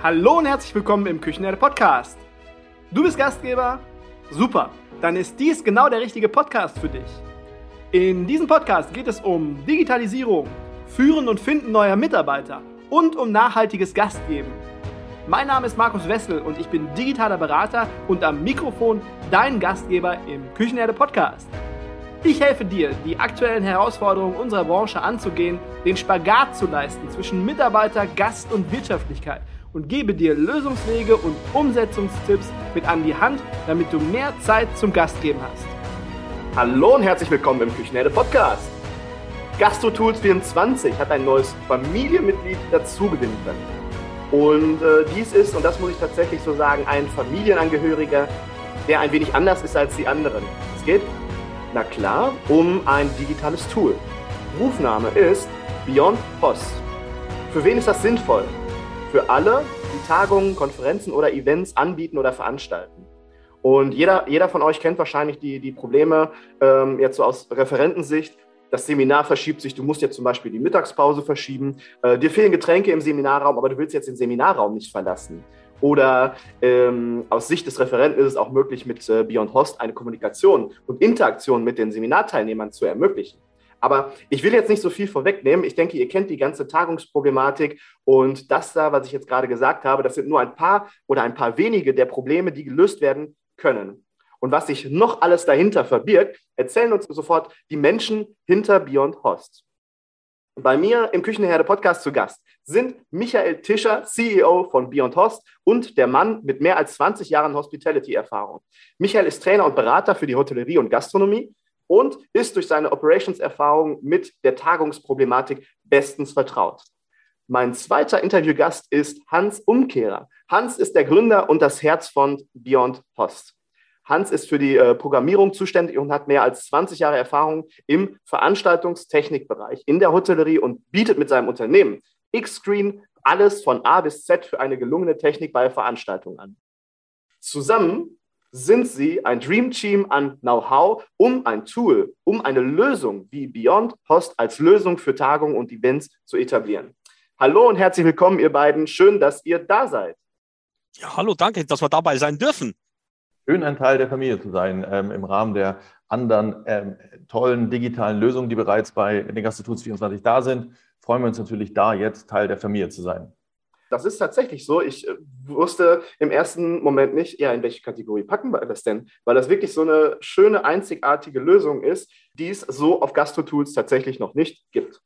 Hallo und herzlich willkommen im Küchenherde Podcast. Du bist Gastgeber? Super, dann ist dies genau der richtige Podcast für dich. In diesem Podcast geht es um Digitalisierung, Führen und Finden neuer Mitarbeiter und um nachhaltiges Gastgeben. Mein Name ist Markus Wessel und ich bin digitaler Berater und am Mikrofon dein Gastgeber im Küchenherde Podcast. Ich helfe dir, die aktuellen Herausforderungen unserer Branche anzugehen, den Spagat zu leisten zwischen Mitarbeiter, Gast und Wirtschaftlichkeit und gebe dir Lösungswege und Umsetzungstipps mit an die Hand, damit du mehr Zeit zum Gastgeben hast. Hallo und herzlich willkommen im Küchenherde Podcast. GastroTools24 hat ein neues Familienmitglied dazugewinnen können. Und äh, dies ist, und das muss ich tatsächlich so sagen, ein Familienangehöriger, der ein wenig anders ist als die anderen. Es geht na klar, um ein digitales Tool. Rufname ist Beyond Post. Für wen ist das sinnvoll? Für alle, die Tagungen, Konferenzen oder Events anbieten oder veranstalten. Und jeder, jeder von euch kennt wahrscheinlich die, die Probleme ähm, jetzt so aus Referentensicht. Das Seminar verschiebt sich, du musst jetzt zum Beispiel die Mittagspause verschieben. Äh, dir fehlen Getränke im Seminarraum, aber du willst jetzt den Seminarraum nicht verlassen. Oder ähm, aus Sicht des Referenten ist es auch möglich, mit äh, Beyond Host eine Kommunikation und Interaktion mit den Seminarteilnehmern zu ermöglichen. Aber ich will jetzt nicht so viel vorwegnehmen. Ich denke, ihr kennt die ganze Tagungsproblematik und das da, was ich jetzt gerade gesagt habe, das sind nur ein paar oder ein paar wenige der Probleme, die gelöst werden können. Und was sich noch alles dahinter verbirgt, erzählen uns sofort die Menschen hinter Beyond Host. Bei mir im Küchenherde Podcast zu Gast sind Michael Tischer, CEO von Beyond Host und der Mann mit mehr als 20 Jahren Hospitality-Erfahrung. Michael ist Trainer und Berater für die Hotellerie und Gastronomie und ist durch seine Operations-Erfahrung mit der Tagungsproblematik bestens vertraut. Mein zweiter Interviewgast ist Hans Umkehrer. Hans ist der Gründer und das Herz von Beyond Host. Hans ist für die äh, Programmierung zuständig und hat mehr als 20 Jahre Erfahrung im Veranstaltungstechnikbereich in der Hotellerie und bietet mit seinem Unternehmen X-Screen alles von A bis Z für eine gelungene Technik bei Veranstaltungen an. Zusammen sind sie ein Dream Team an Know-how, um ein Tool, um eine Lösung wie Beyond Host als Lösung für Tagungen und Events zu etablieren. Hallo und herzlich willkommen, ihr beiden. Schön, dass ihr da seid. Ja, hallo, danke, dass wir dabei sein dürfen schön, ein Teil der Familie zu sein ähm, im Rahmen der anderen ähm, tollen digitalen Lösungen, die bereits bei den Gastotools 24 da sind. Freuen wir uns natürlich da, jetzt Teil der Familie zu sein. Das ist tatsächlich so. Ich äh, wusste im ersten Moment nicht, ja, in welche Kategorie packen wir das denn? Weil das wirklich so eine schöne, einzigartige Lösung ist, die es so auf Gastro-Tools tatsächlich noch nicht gibt.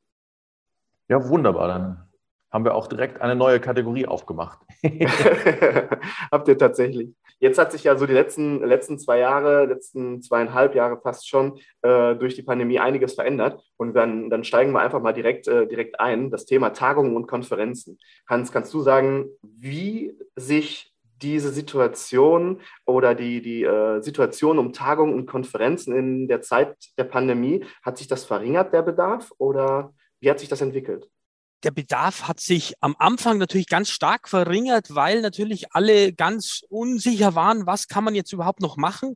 Ja, wunderbar. Dann haben wir auch direkt eine neue Kategorie aufgemacht. Habt ihr tatsächlich. Jetzt hat sich ja so die letzten, letzten zwei Jahre, letzten zweieinhalb Jahre fast schon äh, durch die Pandemie einiges verändert. Und dann, dann steigen wir einfach mal direkt, äh, direkt ein. Das Thema Tagungen und Konferenzen. Hans, kannst du sagen, wie sich diese Situation oder die, die äh, Situation um Tagungen und Konferenzen in der Zeit der Pandemie, hat sich das verringert, der Bedarf? Oder wie hat sich das entwickelt? Der Bedarf hat sich am Anfang natürlich ganz stark verringert, weil natürlich alle ganz unsicher waren, was kann man jetzt überhaupt noch machen.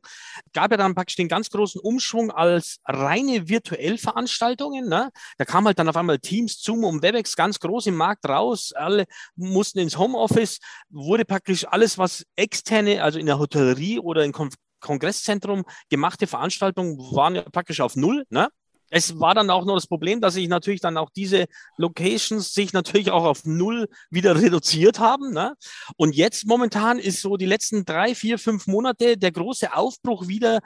Gab ja dann praktisch den ganz großen Umschwung als reine Virtuellveranstaltungen. Ne? Da kam halt dann auf einmal Teams, Zoom und Webex ganz groß im Markt raus. Alle mussten ins Homeoffice, wurde praktisch alles, was externe, also in der Hotellerie oder im Kongresszentrum gemachte Veranstaltungen waren ja praktisch auf Null. Ne? Es war dann auch noch das Problem, dass sich natürlich dann auch diese Locations sich natürlich auch auf null wieder reduziert haben. Ne? Und jetzt momentan ist so die letzten drei, vier, fünf Monate der große Aufbruch wieder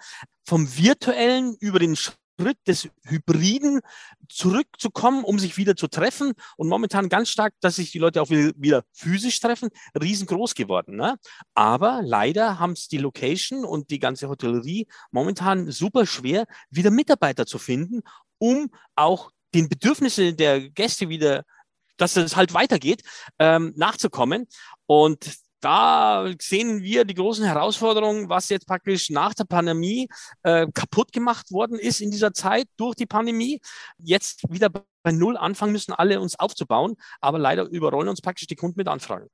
vom virtuellen über den Schritt des Hybriden zurückzukommen, um sich wieder zu treffen. Und momentan ganz stark, dass sich die Leute auch wieder, physisch treffen, riesengroß geworden. Ne? Aber leider haben es die Location und die ganze Hotellerie momentan super schwer, wieder Mitarbeiter zu finden, um auch den Bedürfnissen der Gäste wieder dass es halt weitergeht, ähm, nachzukommen. Und da sehen wir die großen Herausforderungen, was jetzt praktisch nach der Pandemie äh, kaputt gemacht worden ist in dieser Zeit durch die Pandemie. Jetzt wieder bei Null anfangen müssen, alle uns aufzubauen, aber leider überrollen uns praktisch die Kunden mit Anfragen.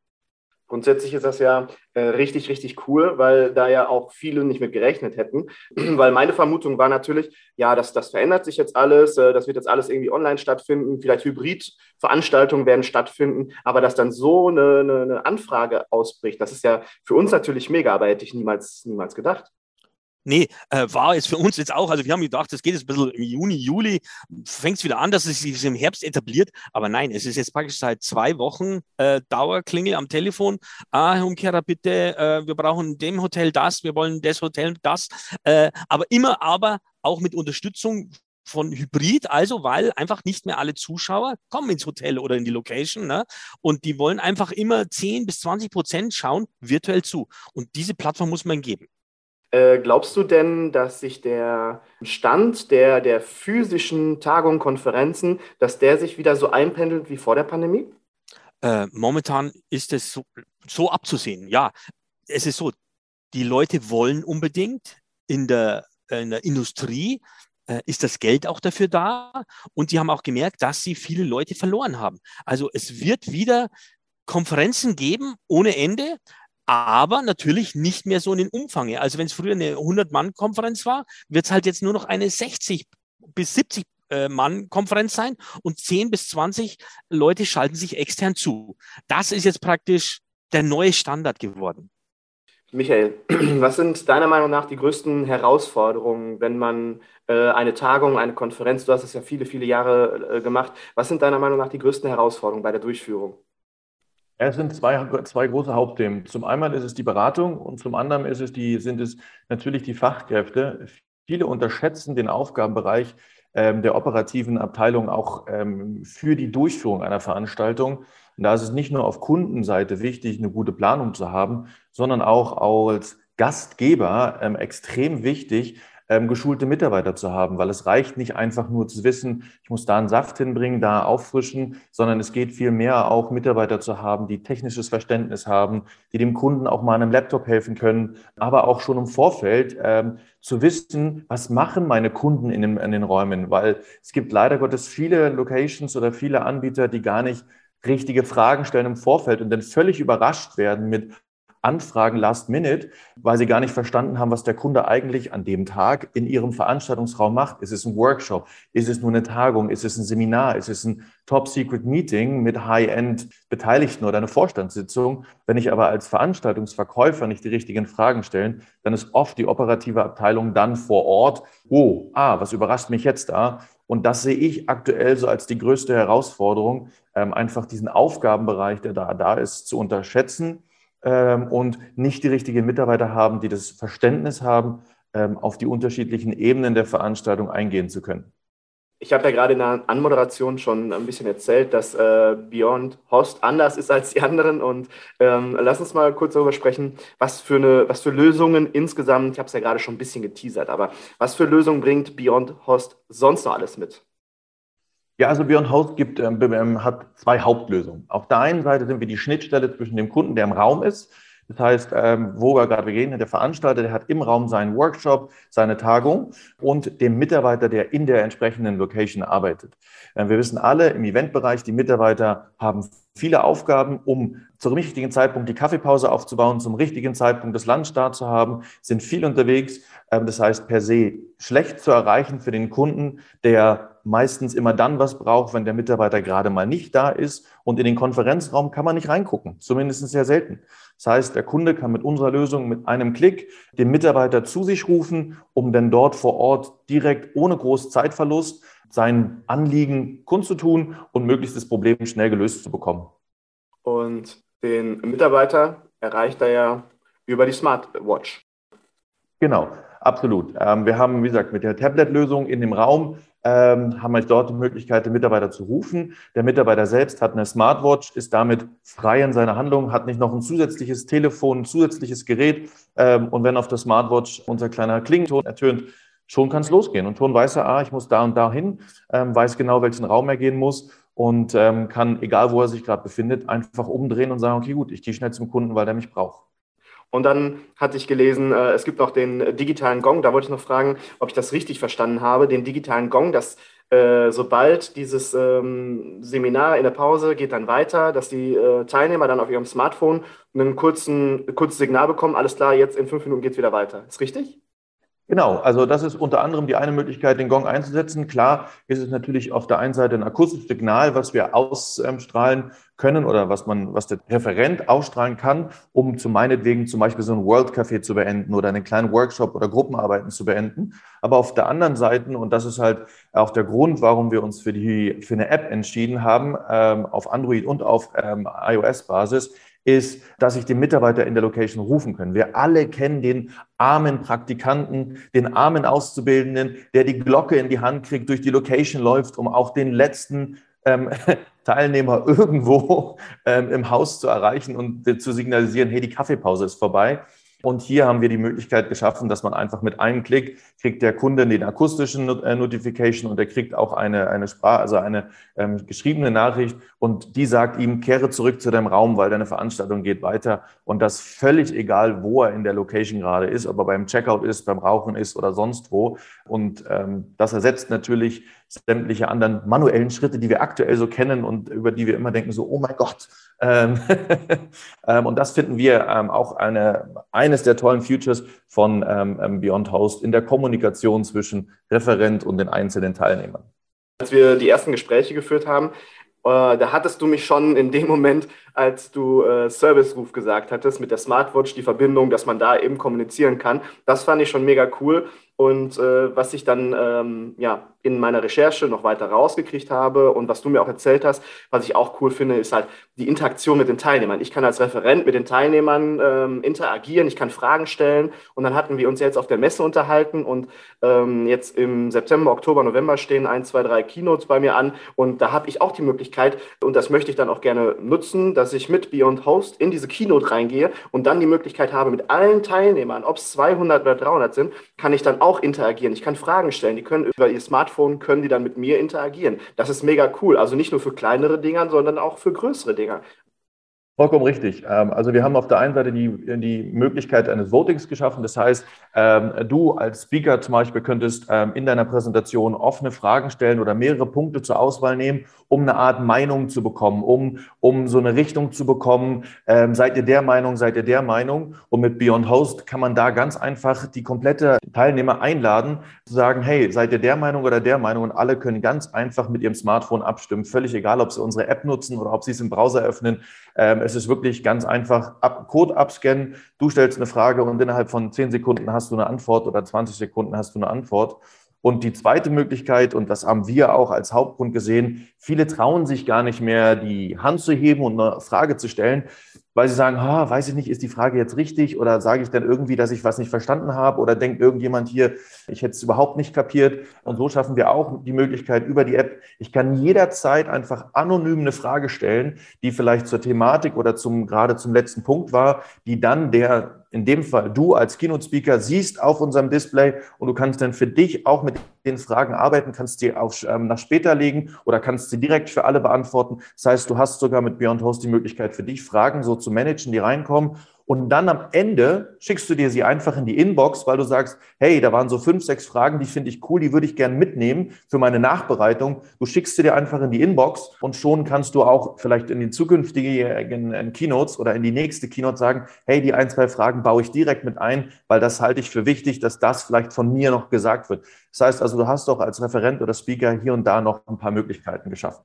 Grundsätzlich ist das ja äh, richtig, richtig cool, weil da ja auch viele nicht mit gerechnet hätten. weil meine Vermutung war natürlich, ja, das, das verändert sich jetzt alles, äh, das wird jetzt alles irgendwie online stattfinden, vielleicht Hybridveranstaltungen werden stattfinden, aber dass dann so eine, eine, eine Anfrage ausbricht, das ist ja für uns natürlich mega, aber hätte ich niemals, niemals gedacht. Nee, äh, war es für uns jetzt auch. Also wir haben gedacht, das geht jetzt ein bisschen im Juni, Juli, fängt es wieder an, dass es sich im Herbst etabliert. Aber nein, es ist jetzt praktisch seit zwei Wochen äh, Dauerklingel am Telefon. Ah, Herr Umkehrer, bitte, äh, wir brauchen dem Hotel das, wir wollen das Hotel das. Äh, aber immer aber auch mit Unterstützung von Hybrid, also weil einfach nicht mehr alle Zuschauer kommen ins Hotel oder in die Location ne? und die wollen einfach immer 10 bis 20 Prozent schauen virtuell zu. Und diese Plattform muss man geben. Äh, glaubst du denn, dass sich der Stand der, der physischen Tagungen, Konferenzen, dass der sich wieder so einpendelt wie vor der Pandemie? Äh, momentan ist es so, so abzusehen. Ja, es ist so, die Leute wollen unbedingt in der, in der Industrie äh, ist das Geld auch dafür da und die haben auch gemerkt, dass sie viele Leute verloren haben. Also es wird wieder Konferenzen geben ohne Ende, aber natürlich nicht mehr so in den Umfang. Also wenn es früher eine 100-Mann-Konferenz war, wird es halt jetzt nur noch eine 60 bis 70 äh, Mann-Konferenz sein und 10 bis 20 Leute schalten sich extern zu. Das ist jetzt praktisch der neue Standard geworden. Michael, was sind deiner Meinung nach die größten Herausforderungen, wenn man äh, eine Tagung, eine Konferenz, du hast es ja viele, viele Jahre äh, gemacht, was sind deiner Meinung nach die größten Herausforderungen bei der Durchführung? Es sind zwei, zwei große Hauptthemen. Zum einen ist es die Beratung und zum anderen ist es die, sind es natürlich die Fachkräfte. Viele unterschätzen den Aufgabenbereich ähm, der operativen Abteilung auch ähm, für die Durchführung einer Veranstaltung. Und da ist es nicht nur auf Kundenseite wichtig, eine gute Planung zu haben, sondern auch als Gastgeber ähm, extrem wichtig, ähm, geschulte Mitarbeiter zu haben, weil es reicht nicht einfach nur zu wissen, ich muss da einen Saft hinbringen, da auffrischen, sondern es geht viel mehr auch Mitarbeiter zu haben, die technisches Verständnis haben, die dem Kunden auch mal an einem Laptop helfen können, aber auch schon im Vorfeld ähm, zu wissen, was machen meine Kunden in den, in den Räumen, weil es gibt leider Gottes viele Locations oder viele Anbieter, die gar nicht richtige Fragen stellen im Vorfeld und dann völlig überrascht werden mit, Anfragen last minute, weil sie gar nicht verstanden haben, was der Kunde eigentlich an dem Tag in ihrem Veranstaltungsraum macht. Ist es ein Workshop? Ist es nur eine Tagung? Ist es ein Seminar? Ist es ein Top-Secret-Meeting mit High-End-Beteiligten oder eine Vorstandssitzung? Wenn ich aber als Veranstaltungsverkäufer nicht die richtigen Fragen stelle, dann ist oft die operative Abteilung dann vor Ort. Oh, ah, was überrascht mich jetzt da? Und das sehe ich aktuell so als die größte Herausforderung, ähm, einfach diesen Aufgabenbereich, der da, da ist, zu unterschätzen ähm, und nicht die richtigen Mitarbeiter haben, die das Verständnis haben, ähm, auf die unterschiedlichen Ebenen der Veranstaltung eingehen zu können. Ich habe ja gerade in der Anmoderation schon ein bisschen erzählt, dass äh, Beyond Host anders ist als die anderen. Und ähm, lass uns mal kurz darüber sprechen, was für, eine, was für Lösungen insgesamt, ich habe es ja gerade schon ein bisschen geteasert, aber was für Lösungen bringt Beyond Host sonst noch alles mit? Ja, also Beyond Host gibt, ähm, ähm, hat zwei Hauptlösungen. Auf der einen Seite sind wir die Schnittstelle zwischen dem Kunden, der im Raum ist. Das heißt, ähm, wo wir gerade gehen, der Veranstalter, der hat im Raum seinen Workshop, seine Tagung und dem Mitarbeiter, der in der entsprechenden Location arbeitet. Ähm, wir wissen alle im Eventbereich, die Mitarbeiter haben viele Aufgaben, um zum richtigen Zeitpunkt die Kaffeepause aufzubauen, zum richtigen Zeitpunkt das Lunch da zu haben, sind viel unterwegs. Ähm, das heißt, per se schlecht zu erreichen für den Kunden, der meistens immer dann was braucht, wenn der Mitarbeiter gerade mal nicht da ist. Und in den Konferenzraum kann man nicht reingucken, zumindest sehr selten. Das heißt, der Kunde kann mit unserer Lösung mit einem Klick den Mitarbeiter zu sich rufen, um dann dort vor Ort direkt ohne großen Zeitverlust sein Anliegen kundzutun und möglichst das Problem schnell gelöst zu bekommen. Und den Mitarbeiter erreicht er ja über die Smartwatch. Genau, absolut. Ähm, wir haben, wie gesagt, mit der Tablet-Lösung in dem Raum ähm, haben wir dort die Möglichkeit, den Mitarbeiter zu rufen. Der Mitarbeiter selbst hat eine Smartwatch, ist damit frei in seiner Handlung, hat nicht noch ein zusätzliches Telefon, ein zusätzliches Gerät. Ähm, und wenn auf der Smartwatch unser kleiner Klingelton ertönt, schon kann es losgehen. Und schon weiß er, ah, ich muss da und da hin, ähm, weiß genau, welchen Raum er gehen muss und ähm, kann, egal wo er sich gerade befindet, einfach umdrehen und sagen, okay, gut, ich gehe schnell zum Kunden, weil der mich braucht. Und dann hatte ich gelesen, äh, es gibt noch den digitalen Gong. Da wollte ich noch fragen, ob ich das richtig verstanden habe. Den digitalen Gong, das äh, sobald dieses ähm, Seminar in der Pause geht dann weiter, dass die äh, Teilnehmer dann auf ihrem Smartphone kurzen, kurzes Signal bekommen, alles klar, jetzt in fünf Minuten geht es wieder weiter. Ist richtig? Genau, also das ist unter anderem die eine Möglichkeit, den Gong einzusetzen. Klar ist es natürlich auf der einen Seite ein akustisches Signal, was wir ausstrahlen können oder was man, was der Referent ausstrahlen kann, um zu meinetwegen zum Beispiel so ein World Café zu beenden oder einen kleinen Workshop oder Gruppenarbeiten zu beenden. Aber auf der anderen Seite, und das ist halt auch der Grund, warum wir uns für die, für eine App entschieden haben, ähm, auf Android und auf ähm, iOS-Basis, ist, dass ich den Mitarbeiter in der Location rufen kann. Wir alle kennen den armen Praktikanten, den armen Auszubildenden, der die Glocke in die Hand kriegt, durch die Location läuft, um auch den letzten ähm, Teilnehmer irgendwo ähm, im Haus zu erreichen und äh, zu signalisieren, hey, die Kaffeepause ist vorbei. Und hier haben wir die Möglichkeit geschaffen, dass man einfach mit einem Klick kriegt der Kunde den akustischen äh, Notification und er kriegt auch eine, eine Sprache, also eine ähm, geschriebene Nachricht und die sagt ihm, kehre zurück zu deinem Raum, weil deine Veranstaltung geht weiter. Und das völlig egal, wo er in der Location gerade ist, ob er beim Checkout ist, beim Rauchen ist oder sonst wo. Und ähm, das ersetzt natürlich sämtliche anderen manuellen Schritte, die wir aktuell so kennen und über die wir immer denken, so, oh mein Gott. Ähm, ähm, und das finden wir ähm, auch eine, eines der tollen Futures von Beyond Host in der Kommunikation zwischen Referent und den einzelnen Teilnehmern. Als wir die ersten Gespräche geführt haben, äh, da hattest du mich schon in dem Moment, als du äh, Service-Ruf gesagt hattest, mit der Smartwatch, die Verbindung, dass man da eben kommunizieren kann. Das fand ich schon mega cool. Und äh, was ich dann ähm, ja, in meiner Recherche noch weiter rausgekriegt habe und was du mir auch erzählt hast, was ich auch cool finde, ist halt die Interaktion mit den Teilnehmern. Ich kann als Referent mit den Teilnehmern ähm, interagieren, ich kann Fragen stellen und dann hatten wir uns jetzt auf der Messe unterhalten und ähm, jetzt im September, Oktober, November stehen ein, zwei, drei Keynotes bei mir an und da habe ich auch die Möglichkeit und das möchte ich dann auch gerne nutzen, dass ich mit Beyond Host in diese Keynote reingehe und dann die Möglichkeit habe, mit allen Teilnehmern, ob es 200 oder 300 sind, kann ich dann auch interagieren. Ich kann Fragen stellen. Die können über ihr Smartphone, können die dann mit mir interagieren. Das ist mega cool. Also nicht nur für kleinere Dinger, sondern auch für größere Dinger. Vollkommen richtig. Ähm, also wir haben auf der einen Seite die, die Möglichkeit eines Votings geschaffen. Das heißt, ähm, du als Speaker zum Beispiel könntest ähm, in deiner Präsentation offene Fragen stellen oder mehrere Punkte zur Auswahl nehmen, um eine Art Meinung zu bekommen, um, um so eine Richtung zu bekommen. Seid ihr der Meinung, seid ihr der Meinung? Und mit Beyond Host kann man da ganz einfach die komplette Teilnehmer einladen, zu sagen, hey, seid ihr der Meinung oder der Meinung? Und alle können ganz einfach mit ihrem Smartphone abstimmen. Völlig egal, ob sie unsere App nutzen oder ob sie es im Browser öffnen. Es ist wirklich ganz einfach, ab, Code abscannen, du stellst eine Frage und innerhalb von 10 Sekunden hast du eine Antwort oder 20 Sekunden hast du eine Antwort. Und die zweite Möglichkeit, und das haben wir auch als Hauptgrund gesehen, viele trauen sich gar nicht mehr, die Hand zu heben und eine Frage zu stellen, weil sie sagen, ah, weiß ich nicht, ist die Frage jetzt richtig oder sage ich dann irgendwie, dass ich was nicht verstanden habe oder denkt irgendjemand hier, ich hätte es überhaupt nicht kapiert. Und so schaffen wir auch die Möglichkeit über die App, ich kann jederzeit einfach anonym eine Frage stellen, die vielleicht zur Thematik oder zum, gerade zum letzten Punkt war, die dann der in dem Fall du als Keynote-Speaker siehst auf unserem Display und du kannst dann für dich auch mit den Fragen arbeiten, kannst die auf, ähm, nach später legen oder kannst sie direkt für alle beantworten. Das heißt, du hast sogar mit Beyond Host die Möglichkeit für dich Fragen so zu managen, die reinkommen und dann am Ende schickst du dir sie einfach in die Inbox, weil du sagst, hey, da waren so fünf, sechs Fragen, die finde ich cool, die würde ich gerne mitnehmen für meine Nachbereitung. Du schickst sie dir einfach in die Inbox und schon kannst du auch vielleicht in die zukünftigen Keynotes oder in die nächste Keynote sagen, hey, die ein, zwei Fragen baue ich direkt mit ein, weil das halte ich für wichtig, dass das vielleicht von mir noch gesagt wird. Das heißt also, du hast doch als Referent oder Speaker hier und da noch ein paar Möglichkeiten geschaffen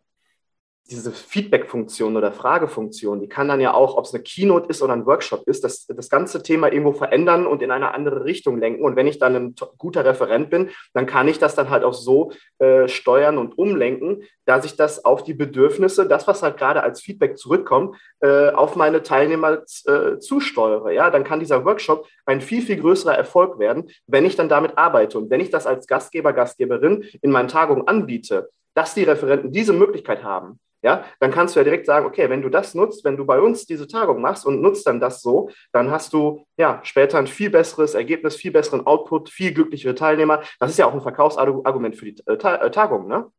diese Feedback-Funktion oder Fragefunktion, die kann dann ja auch, ob es eine Keynote ist oder ein Workshop ist, das, das ganze Thema irgendwo verändern und in eine andere Richtung lenken. Und wenn ich dann ein guter Referent bin, dann kann ich das dann halt auch so äh, steuern und umlenken, dass ich das auf die Bedürfnisse, das, was halt gerade als Feedback zurückkommt, äh, auf meine Teilnehmer äh, zusteuere. Ja, dann kann dieser Workshop ein viel, viel größerer Erfolg werden, wenn ich dann damit arbeite. Und wenn ich das als Gastgeber, Gastgeberin in meinen Tagungen anbiete, dass die Referenten diese Möglichkeit haben, ja, dann kannst du ja direkt sagen, okay, wenn du das nutzt, wenn du bei uns diese Tagung machst und nutzt dann das so, dann hast du ja später ein viel besseres Ergebnis, viel besseren Output, viel glücklichere Teilnehmer. Das ist ja auch ein Verkaufsargument für die äh, äh, Tagung, ne?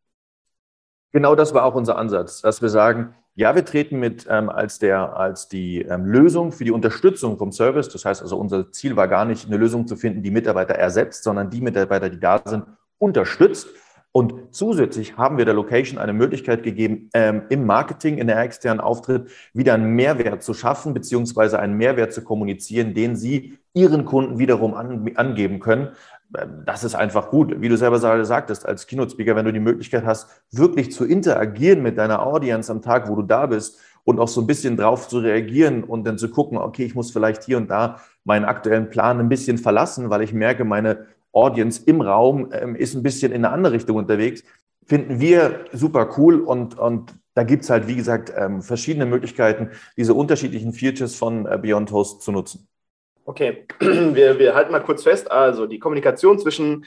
Genau das war auch unser Ansatz, dass wir sagen, ja, wir treten mit ähm, als, der, als die ähm, Lösung für die Unterstützung vom Service. Das heißt also, unser Ziel war gar nicht, eine Lösung zu finden, die Mitarbeiter ersetzt, sondern die Mitarbeiter, die da sind, unterstützt. Und zusätzlich haben wir der Location eine Möglichkeit gegeben, ähm, im Marketing, in der externen Auftritt wieder einen Mehrwert zu schaffen, beziehungsweise einen Mehrwert zu kommunizieren, den Sie Ihren Kunden wiederum an, angeben können. Ähm, das ist einfach gut. Wie du selber sagtest, als Keynote-Speaker, wenn du die Möglichkeit hast, wirklich zu interagieren mit deiner Audience am Tag, wo du da bist und auch so ein bisschen drauf zu reagieren und dann zu gucken, okay, ich muss vielleicht hier und da meinen aktuellen Plan ein bisschen verlassen, weil ich merke, meine Audience im Raum ähm, ist ein bisschen in eine andere Richtung unterwegs. Finden wir super cool und, und da gibt es halt, wie gesagt, ähm, verschiedene Möglichkeiten, diese unterschiedlichen Features von äh, Beyond Host zu nutzen. Okay, wir, wir halten mal kurz fest. Also die Kommunikation zwischen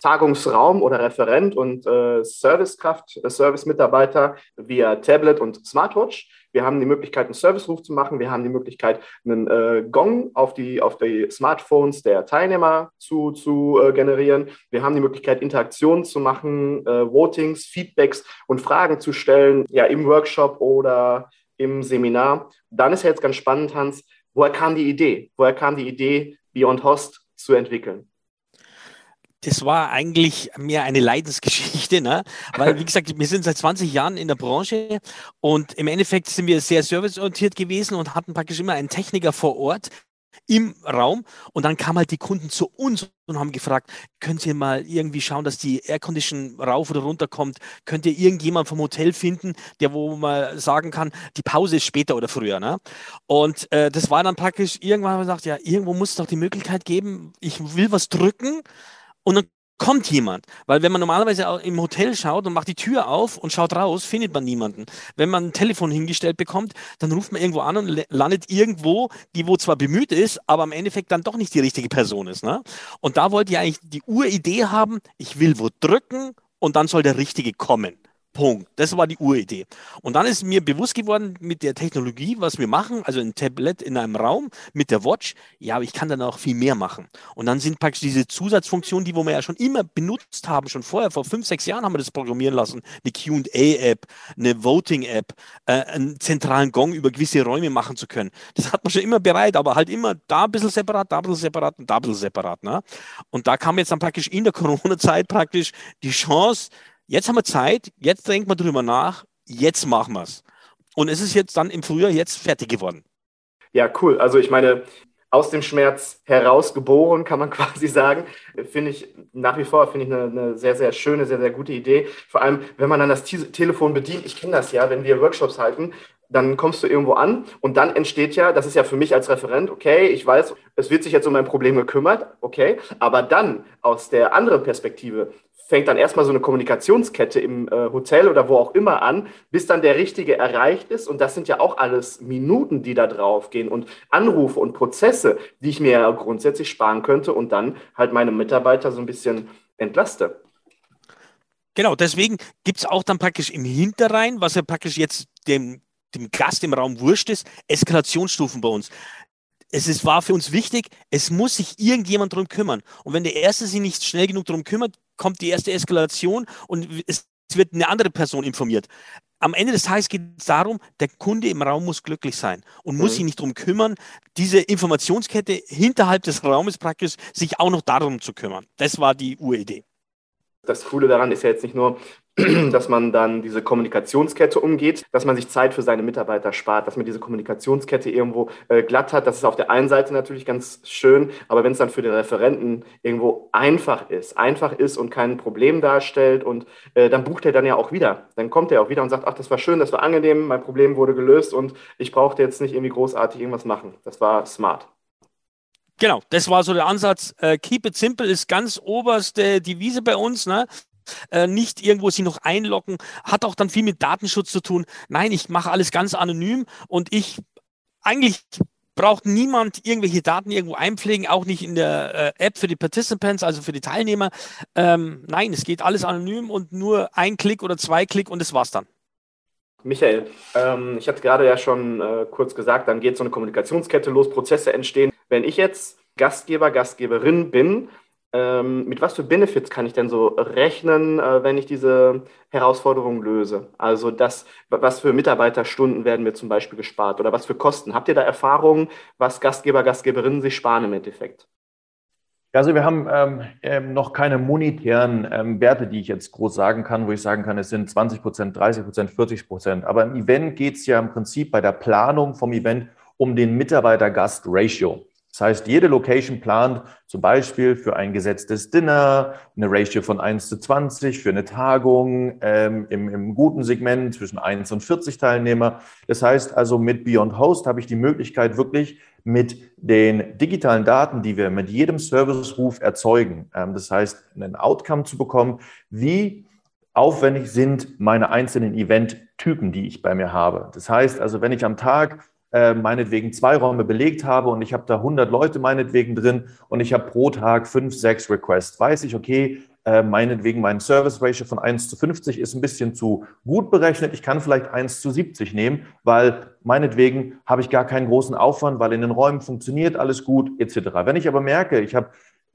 Tagungsraum oder Referent und äh, Servicekraft, äh, Service-Mitarbeiter via Tablet und Smartwatch. Wir haben die Möglichkeit, einen Serviceruf zu machen. Wir haben die Möglichkeit, einen äh, Gong auf die, auf die Smartphones der Teilnehmer zu, zu äh, generieren. Wir haben die Möglichkeit, Interaktionen zu machen, äh, Votings, Feedbacks und Fragen zu stellen, ja, im Workshop oder im Seminar. Dann ist ja jetzt ganz spannend, Hans, woher kam die Idee? Woher kam die Idee, Beyond Host zu entwickeln? Das war eigentlich mehr eine Leidensgeschichte, ne? weil, wie gesagt, wir sind seit 20 Jahren in der Branche und im Endeffekt sind wir sehr serviceorientiert gewesen und hatten praktisch immer einen Techniker vor Ort im Raum und dann kamen halt die Kunden zu uns und haben gefragt, könnt ihr mal irgendwie schauen, dass die Aircondition rauf oder runter kommt? Könnt ihr irgendjemand vom Hotel finden, der wo man sagen kann, die Pause ist später oder früher? Ne? Und äh, das war dann praktisch, irgendwann haben wir gesagt, ja, irgendwo muss es doch die Möglichkeit geben, ich will was drücken und dann kommt jemand. Weil wenn man normalerweise im Hotel schaut und macht die Tür auf und schaut raus, findet man niemanden. Wenn man ein Telefon hingestellt bekommt, dann ruft man irgendwo an und landet irgendwo, die wo zwar bemüht ist, aber im Endeffekt dann doch nicht die richtige Person ist. Ne? Und da wollte ich eigentlich die Uridee haben, ich will wo drücken und dann soll der Richtige kommen. Punkt. Das war die Uridee. Und dann ist mir bewusst geworden mit der Technologie, was wir machen, also ein Tablet in einem Raum mit der Watch, ja, aber ich kann dann auch viel mehr machen. Und dann sind praktisch diese Zusatzfunktionen, die wo wir ja schon immer benutzt haben, schon vorher, vor fünf, sechs Jahren haben wir das programmieren lassen, eine QA-App, eine Voting-App, äh, einen zentralen Gong über gewisse Räume machen zu können. Das hat man schon immer bereit, aber halt immer da ein bisschen separat, da ein bisschen separat und da ein bisschen separat. Ne? Und da kam jetzt dann praktisch in der Corona-Zeit praktisch die Chance, Jetzt haben wir Zeit, jetzt denkt man drüber nach, jetzt machen wir es. Und es ist jetzt dann im Frühjahr jetzt fertig geworden. Ja, cool. Also ich meine, aus dem Schmerz herausgeboren, kann man quasi sagen. Finde ich nach wie vor finde ich eine, eine, sehr, sehr schöne, sehr, sehr gute Idee. Vor allem, wenn man dann das Telefon bedient. Ich kenne das ja, wenn wir Workshops halten, dann kommst du irgendwo an und dann entsteht ja, das ist ja für mich als Referent, okay, ich weiß, es wird sich jetzt um mein Problem gekümmert, okay, aber dann aus der anderen Perspektive, fängt dann erstmal so eine Kommunikationskette im äh, Hotel oder wo auch immer an, bis dann der Richtige erreicht ist. Und das sind ja auch alles Minuten, die da drauf gehen und Anrufe und Prozesse, die ich mir ja grundsätzlich sparen könnte und dann halt meine Mitarbeiter so ein bisschen entlaste. Genau, deswegen gibt es auch dann praktisch im Hinterrhein, was ja praktisch jetzt dem, dem Gast im Raum wurscht ist, Eskalationsstufen bei uns es ist, war für uns wichtig, es muss sich irgendjemand darum kümmern. Und wenn der Erste sich nicht schnell genug darum kümmert, kommt die erste Eskalation und es wird eine andere Person informiert. Am Ende des Tages geht es darum, der Kunde im Raum muss glücklich sein und muss mhm. sich nicht darum kümmern, diese Informationskette hinterhalb des Raumes praktisch sich auch noch darum zu kümmern. Das war die Uridee. Das Coole daran ist ja jetzt nicht nur, dass man dann diese Kommunikationskette umgeht, dass man sich Zeit für seine Mitarbeiter spart, dass man diese Kommunikationskette irgendwo äh, glatt hat. Das ist auf der einen Seite natürlich ganz schön, aber wenn es dann für den Referenten irgendwo einfach ist, einfach ist und kein Problem darstellt und äh, dann bucht er dann ja auch wieder. Dann kommt er auch wieder und sagt, ach, das war schön, das war angenehm, mein Problem wurde gelöst und ich brauchte jetzt nicht irgendwie großartig irgendwas machen. Das war smart. Genau, das war so der Ansatz. Äh, keep it simple ist ganz oberste Devise bei uns. Ne? Äh, nicht irgendwo sich noch einloggen, hat auch dann viel mit Datenschutz zu tun. Nein, ich mache alles ganz anonym und ich eigentlich braucht niemand irgendwelche Daten irgendwo einpflegen, auch nicht in der äh, App für die Participants, also für die Teilnehmer. Ähm, nein, es geht alles anonym und nur ein Klick oder zwei Klick und das war's dann. Michael, ähm, ich hatte gerade ja schon äh, kurz gesagt, dann geht so eine Kommunikationskette los, Prozesse entstehen. Wenn ich jetzt Gastgeber, Gastgeberin bin, ähm, mit was für Benefits kann ich denn so rechnen, äh, wenn ich diese Herausforderung löse? Also das, was für Mitarbeiterstunden werden mir zum Beispiel gespart oder was für Kosten? Habt ihr da Erfahrungen, was Gastgeber, Gastgeberinnen sich sparen im Endeffekt? Also wir haben ähm, ähm, noch keine monetären ähm, Werte, die ich jetzt groß sagen kann, wo ich sagen kann, es sind 20 Prozent, 30 Prozent, 40 Prozent. Aber im Event geht es ja im Prinzip bei der Planung vom Event um den Mitarbeiter-Gast-Ratio. Das heißt, jede Location plant zum Beispiel für ein gesetztes Dinner eine Ratio von 1 zu 20, für eine Tagung ähm, im, im guten Segment zwischen 1 und 40 Teilnehmer. Das heißt also, mit Beyond Host habe ich die Möglichkeit, wirklich mit den digitalen Daten, die wir mit jedem Serviceruf erzeugen, ähm, das heißt, einen Outcome zu bekommen, wie aufwendig sind meine einzelnen Event-Typen, die ich bei mir habe. Das heißt also, wenn ich am Tag äh, meinetwegen zwei Räume belegt habe und ich habe da 100 Leute meinetwegen drin und ich habe pro Tag fünf, sechs Requests, weiß ich, okay, äh, meinetwegen mein Service Ratio von 1 zu 50 ist ein bisschen zu gut berechnet. Ich kann vielleicht 1 zu 70 nehmen, weil meinetwegen habe ich gar keinen großen Aufwand, weil in den Räumen funktioniert alles gut etc. Wenn ich aber merke, ich habe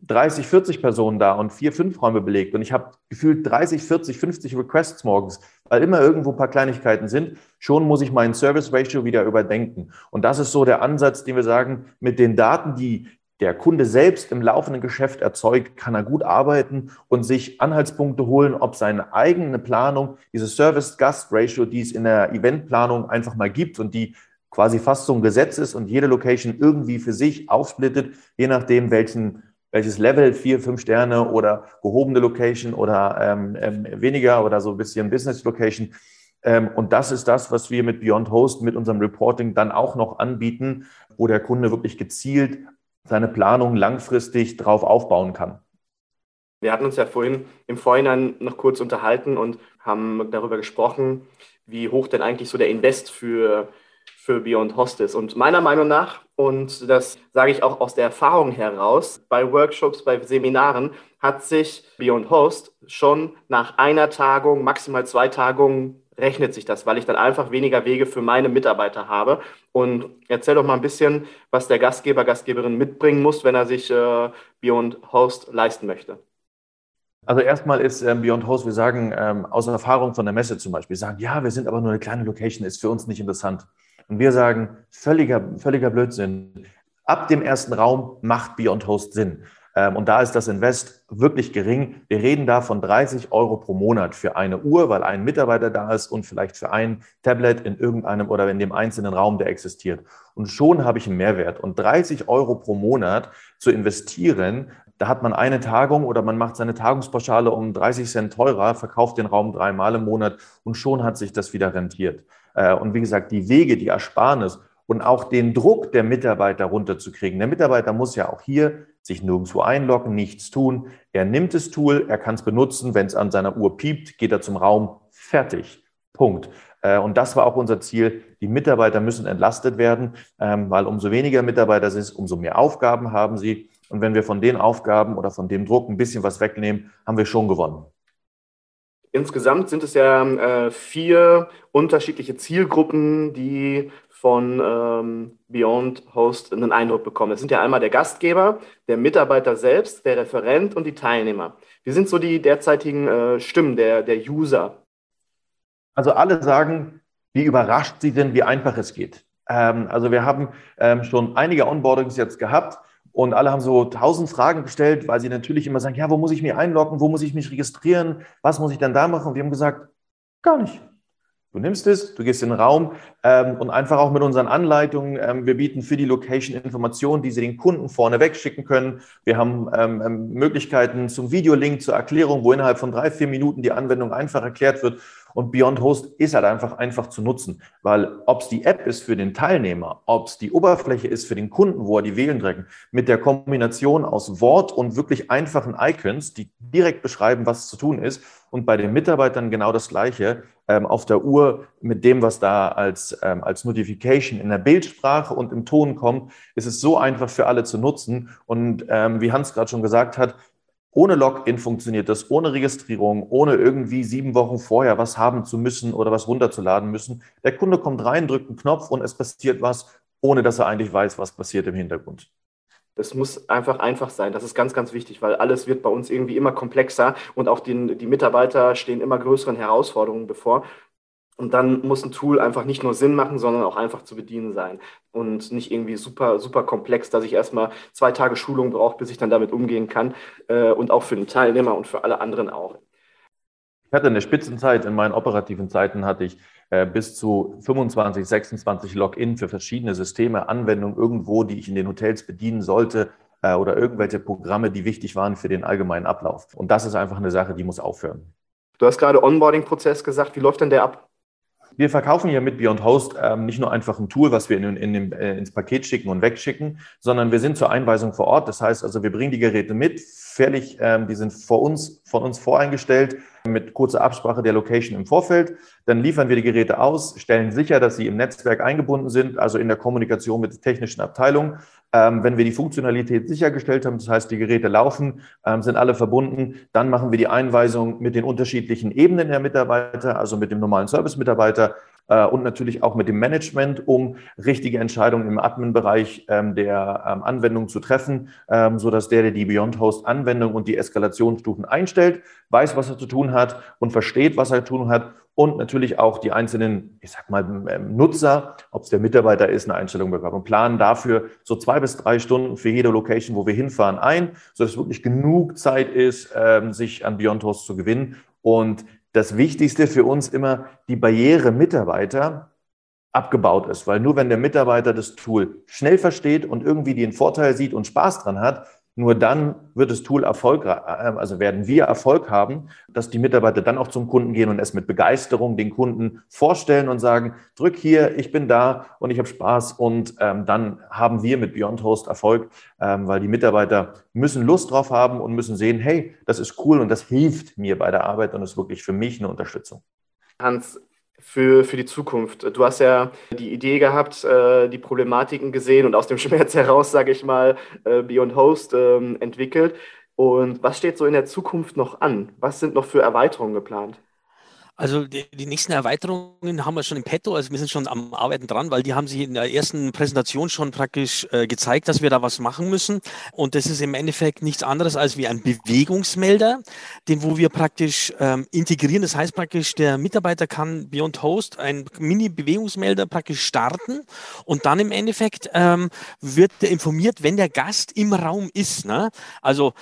30, 40 Personen da und vier, fünf Räume belegt und ich habe gefühlt 30, 40, 50 Requests morgens, weil immer irgendwo ein paar Kleinigkeiten sind, schon muss ich meinen Service Ratio wieder überdenken. Und das ist so der Ansatz, den wir sagen, mit den Daten, die der Kunde selbst im laufenden Geschäft erzeugt, kann er gut arbeiten und sich Anhaltspunkte holen, ob seine eigene Planung, diese Service-Gast-Ratio, die es in der Eventplanung einfach mal gibt und die quasi fast so ein Gesetz ist und jede Location irgendwie für sich aufsplittet, je nachdem, welchen welches Level, vier, fünf Sterne oder gehobene Location oder ähm, ähm, weniger oder so ein bisschen Business Location. Ähm, und das ist das, was wir mit Beyond Host, mit unserem Reporting dann auch noch anbieten, wo der Kunde wirklich gezielt seine Planung langfristig drauf aufbauen kann. Wir hatten uns ja vorhin im Vorhinein noch kurz unterhalten und haben darüber gesprochen, wie hoch denn eigentlich so der Invest für für Beyond Hostes. Und meiner Meinung nach, und das sage ich auch aus der Erfahrung heraus, bei Workshops, bei Seminaren hat sich Beyond Host schon nach einer Tagung, maximal zwei Tagungen rechnet sich das, weil ich dann einfach weniger Wege für meine Mitarbeiter habe. Und erzähl doch mal ein bisschen, was der Gastgeber, Gastgeberin mitbringen muss, wenn er sich äh, Beyond Host leisten möchte. Also erstmal ist ähm, Beyond Host, wir sagen ähm, aus Erfahrung von der Messe zum Beispiel, sagen, ja, wir sind aber nur eine kleine Location, ist für uns nicht interessant. Und wir sagen, völliger, völliger Blödsinn. Ab dem ersten Raum macht Beyond Host Sinn. Ähm, und da ist das Invest wirklich gering. Wir reden da von 30 Euro pro Monat für eine Uhr, weil ein Mitarbeiter da ist und vielleicht für ein Tablet in irgendeinem oder in dem einzelnen Raum, der existiert. Und schon habe ich einen Mehrwert. Und 30 Euro pro Monat zu investieren, da hat man eine Tagung oder man macht seine Tagungspauschale um 30 Cent teurer, verkauft den Raum dreimal im Monat und schon hat sich das wieder rentiert. Äh, und wie gesagt, die Wege, die Ersparnis und auch den Druck der Mitarbeiter runterzukriegen. Der Mitarbeiter muss ja auch hier sich nirgendwo einloggen, nichts tun. Er nimmt das Tool, er kann es benutzen. Wenn es an seiner Uhr piept, geht er zum Raum. Fertig. Punkt. Äh, und das war auch unser Ziel. Die Mitarbeiter müssen entlastet werden, ähm, weil umso weniger Mitarbeiter ist, umso mehr Aufgaben haben sie. Und wenn wir von den Aufgaben oder von dem Druck ein bisschen was wegnehmen, haben wir schon gewonnen. Insgesamt sind es ja äh, vier unterschiedliche Zielgruppen, die von ähm, Beyond Host einen Eindruck bekommen. Das sind ja einmal der Gastgeber, der Mitarbeiter selbst, der Referent und die Teilnehmer. Wie sind so die derzeitigen äh, Stimmen der, der User? Also alle sagen, wie überrascht sie denn, wie einfach es geht. Ähm, also wir haben ähm, schon einige Onboardings jetzt gehabt und alle haben so tausend Fragen gestellt, weil sie natürlich immer sagen, ja, wo muss ich mich einloggen, wo muss ich mich registrieren, was muss ich dann da machen? Und wir haben gesagt, gar nicht. Du nimmst es, du gehst in den Raum ähm, und einfach auch mit unseren Anleitungen. Ähm, wir bieten für die Location Informationen, die Sie den Kunden vorne wegschicken können. Wir haben ähm, ähm, Möglichkeiten zum Videolink, zur Erklärung, wo innerhalb von drei, vier Minuten die Anwendung einfach erklärt wird. Und Beyond Host ist halt einfach einfach zu nutzen, weil ob es die App ist für den Teilnehmer, ob es die Oberfläche ist für den Kunden, wo er die wählen drücken, mit der Kombination aus Wort und wirklich einfachen Icons, die direkt beschreiben, was zu tun ist. Und bei den Mitarbeitern genau das Gleiche ähm, auf der Uhr mit dem, was da als, ähm, als Notification in der Bildsprache und im Ton kommt, ist es so einfach für alle zu nutzen. Und ähm, wie Hans gerade schon gesagt hat, ohne Login funktioniert das, ohne Registrierung, ohne irgendwie sieben Wochen vorher was haben zu müssen oder was runterzuladen müssen. Der Kunde kommt rein, drückt einen Knopf und es passiert was, ohne dass er eigentlich weiß, was passiert im Hintergrund. Das muss einfach einfach sein. Das ist ganz, ganz wichtig, weil alles wird bei uns irgendwie immer komplexer und auch den, die Mitarbeiter stehen immer größeren Herausforderungen bevor. Und dann muss ein Tool einfach nicht nur Sinn machen, sondern auch einfach zu bedienen sein. Und nicht irgendwie super, super komplex, dass ich erstmal zwei Tage Schulung brauche, bis ich dann damit umgehen kann. Äh, und auch für den Teilnehmer und für alle anderen auch. Ich hatte eine Spitzenzeit, in meinen operativen Zeiten hatte ich äh, bis zu 25, 26 Login für verschiedene Systeme, Anwendungen irgendwo, die ich in den Hotels bedienen sollte äh, oder irgendwelche Programme, die wichtig waren für den allgemeinen Ablauf. Und das ist einfach eine Sache, die muss aufhören. Du hast gerade Onboarding-Prozess gesagt. Wie läuft denn der ab? Wir verkaufen ja mit Beyond Host ähm, nicht nur einfach ein Tool, was wir in, in dem, äh, ins Paket schicken und wegschicken, sondern wir sind zur Einweisung vor Ort. Das heißt also, wir bringen die Geräte mit, fällig, ähm, die sind vor uns, von uns voreingestellt mit kurzer Absprache der Location im Vorfeld. Dann liefern wir die Geräte aus, stellen sicher, dass sie im Netzwerk eingebunden sind, also in der Kommunikation mit der technischen Abteilung. Ähm, wenn wir die Funktionalität sichergestellt haben, das heißt, die Geräte laufen, ähm, sind alle verbunden, dann machen wir die Einweisung mit den unterschiedlichen Ebenen der Mitarbeiter, also mit dem normalen Service-Mitarbeiter äh, und natürlich auch mit dem Management, um richtige Entscheidungen im Admin-Bereich ähm, der ähm, Anwendung zu treffen, ähm, sodass der, der die Beyond Host Anwendung und die Eskalationsstufen einstellt, weiß, was er zu tun hat und versteht, was er zu tun hat und natürlich auch die einzelnen, ich sag mal, ähm, Nutzer, ob es der Mitarbeiter ist, eine Einstellung bekommen und planen dafür so zwei bis drei Stunden für jede Location, wo wir hinfahren, ein, sodass wirklich genug Zeit ist, ähm, sich an Beyond Host zu gewinnen. Und das Wichtigste für uns immer die Barriere Mitarbeiter abgebaut ist, weil nur wenn der Mitarbeiter das Tool schnell versteht und irgendwie den Vorteil sieht und Spaß dran hat, nur dann wird das Tool erfolgreich, äh, also werden wir Erfolg haben, dass die Mitarbeiter dann auch zum Kunden gehen und es mit Begeisterung den Kunden vorstellen und sagen, drück hier, ich bin da und ich habe Spaß. Und ähm, dann haben wir mit Beyond Host Erfolg, ähm, weil die Mitarbeiter müssen Lust drauf haben und müssen sehen, hey, das ist cool und das hilft mir bei der Arbeit und ist wirklich für mich eine Unterstützung. Hans, für, für die Zukunft? Du hast ja die Idee gehabt, äh, die Problematiken gesehen und aus dem Schmerz heraus, sage ich mal, äh, Beyond Host ähm, entwickelt. Und was steht so in der Zukunft noch an? Was sind noch für Erweiterungen geplant? Also die, die, nächsten Erweiterungen haben wir schon im Petto, also wir sind schon am Arbeiten dran, weil die haben sich in der ersten Präsentation schon praktisch äh, gezeigt, dass wir da was machen müssen. Und das ist im Endeffekt nichts anderes als wie ein Bewegungsmelder, den wo wir praktisch ähm, integrieren. Das heißt praktisch, der Mitarbeiter kann Beyond Host ein Mini-Bewegungsmelder praktisch starten und dann im Endeffekt ähm, wird der informiert, wenn der Gast im Raum ist. Ne? Also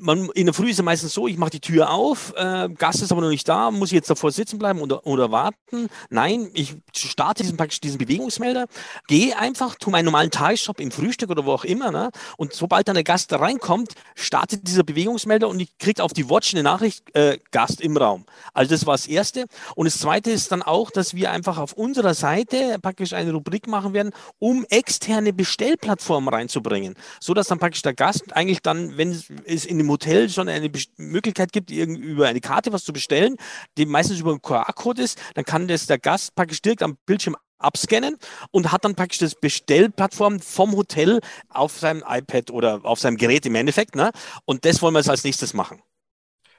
man, in der Früh ist es meistens so, ich mache die Tür auf, äh, Gast ist aber noch nicht da, muss ich jetzt davor sitzen bleiben oder, oder warten? Nein, ich starte diesen, praktisch diesen Bewegungsmelder, gehe einfach, tu meinen normalen Tagesjob im Frühstück oder wo auch immer, ne? und sobald dann der Gast reinkommt, startet dieser Bewegungsmelder und ich kriege auf die Watch eine Nachricht, äh, Gast im Raum. Also das war das Erste. Und das Zweite ist dann auch, dass wir einfach auf unserer Seite praktisch eine Rubrik machen werden, um externe Bestellplattformen reinzubringen, so dass dann praktisch der Gast eigentlich dann, wenn es in dem Hotel schon eine Möglichkeit gibt, über eine Karte was zu bestellen, die meistens über einen QR-Code ist, dann kann das der Gast praktisch direkt am Bildschirm abscannen und hat dann praktisch das Bestellplattform vom Hotel auf seinem iPad oder auf seinem Gerät im Endeffekt. Ne? Und das wollen wir jetzt als nächstes machen.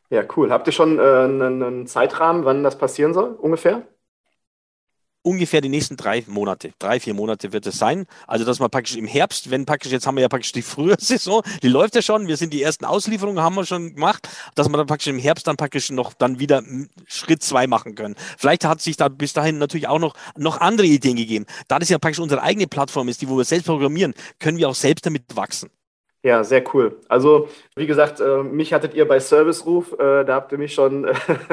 Ja, cool. Habt ihr schon äh, einen, einen Zeitrahmen, wann das passieren soll, ungefähr? Ungefähr die nächsten drei Monate, drei, vier Monate wird es sein. Also, dass man praktisch im Herbst, wenn praktisch, jetzt haben wir ja praktisch die frühe Saison, die läuft ja schon, wir sind die ersten Auslieferungen haben wir schon gemacht, dass wir dann praktisch im Herbst dann praktisch noch dann wieder Schritt zwei machen können. Vielleicht hat sich da bis dahin natürlich auch noch, noch andere Ideen gegeben. Da das ja praktisch unsere eigene Plattform ist, die wo wir selbst programmieren, können wir auch selbst damit wachsen. Ja, sehr cool. Also, wie gesagt, äh, mich hattet ihr bei Serviceruf, äh, da habt ihr mich schon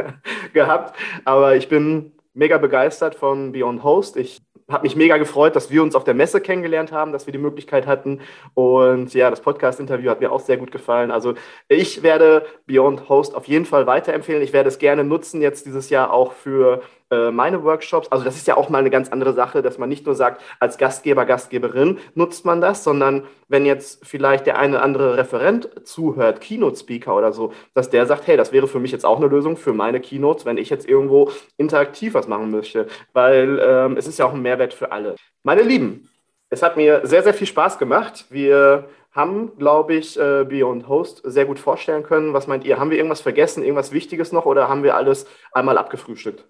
gehabt, aber ich bin mega begeistert von Beyond Host. Ich habe mich mega gefreut, dass wir uns auf der Messe kennengelernt haben, dass wir die Möglichkeit hatten. Und ja, das Podcast-Interview hat mir auch sehr gut gefallen. Also ich werde Beyond Host auf jeden Fall weiterempfehlen. Ich werde es gerne nutzen, jetzt dieses Jahr auch für äh, meine Workshops. Also das ist ja auch mal eine ganz andere Sache, dass man nicht nur sagt, als Gastgeber, Gastgeberin nutzt man das, sondern wenn jetzt vielleicht der eine oder andere Referent zuhört, Keynote-Speaker oder so, dass der sagt, hey, das wäre für mich jetzt auch eine Lösung für meine Keynotes, wenn ich jetzt irgendwo interaktiv was machen möchte, weil ähm, es ist ja auch ein Mehrwert für alle. Meine Lieben, es hat mir sehr, sehr viel Spaß gemacht. Wir haben, glaube ich, äh, Beyond Host sehr gut vorstellen können. Was meint ihr? Haben wir irgendwas vergessen, irgendwas Wichtiges noch oder haben wir alles einmal abgefrühstückt?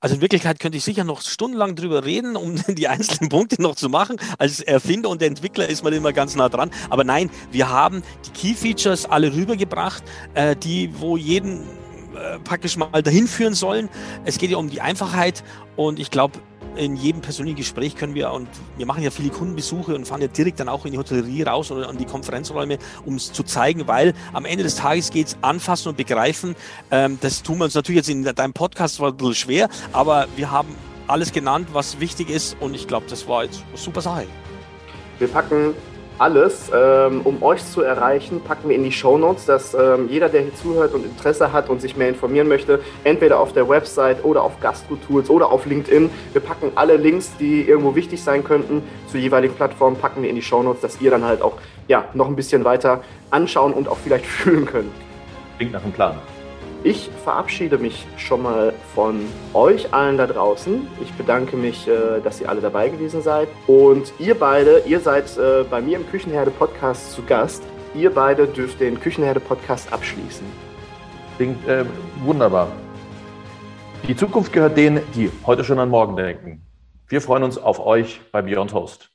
Also in Wirklichkeit könnte ich sicher noch stundenlang drüber reden, um die einzelnen Punkte noch zu machen. Als Erfinder und Entwickler ist man immer ganz nah dran. Aber nein, wir haben die Key Features alle rübergebracht, äh, die wo jeden äh, praktisch mal dahin führen sollen. Es geht ja um die Einfachheit und ich glaube, in jedem persönlichen Gespräch können wir, und wir machen ja viele Kundenbesuche und fahren ja direkt dann auch in die Hotellerie raus oder an die Konferenzräume, um es zu zeigen, weil am Ende des Tages geht es anfassen und begreifen. Ähm, das tun wir uns natürlich jetzt in deinem Podcast zwar ein bisschen schwer, aber wir haben alles genannt, was wichtig ist und ich glaube, das war jetzt eine super Sache. Wir packen alles, ähm, um euch zu erreichen, packen wir in die Show Notes, dass ähm, jeder, der hier zuhört und Interesse hat und sich mehr informieren möchte, entweder auf der Website oder auf Gastro-Tools oder auf LinkedIn. Wir packen alle Links, die irgendwo wichtig sein könnten, zur jeweiligen Plattform, packen wir in die Show Notes, dass ihr dann halt auch ja, noch ein bisschen weiter anschauen und auch vielleicht fühlen könnt. Klingt nach einem Plan. Ich verabschiede mich schon mal von euch allen da draußen. Ich bedanke mich, äh, dass ihr alle dabei gewesen seid. Und ihr beide, ihr seid äh, bei mir im Küchenherde-Podcast zu Gast. Ihr beide dürft den Küchenherde-Podcast abschließen. Klingt äh, wunderbar. Die Zukunft gehört denen, die heute schon an morgen denken. Wir freuen uns auf euch bei Beyond Host.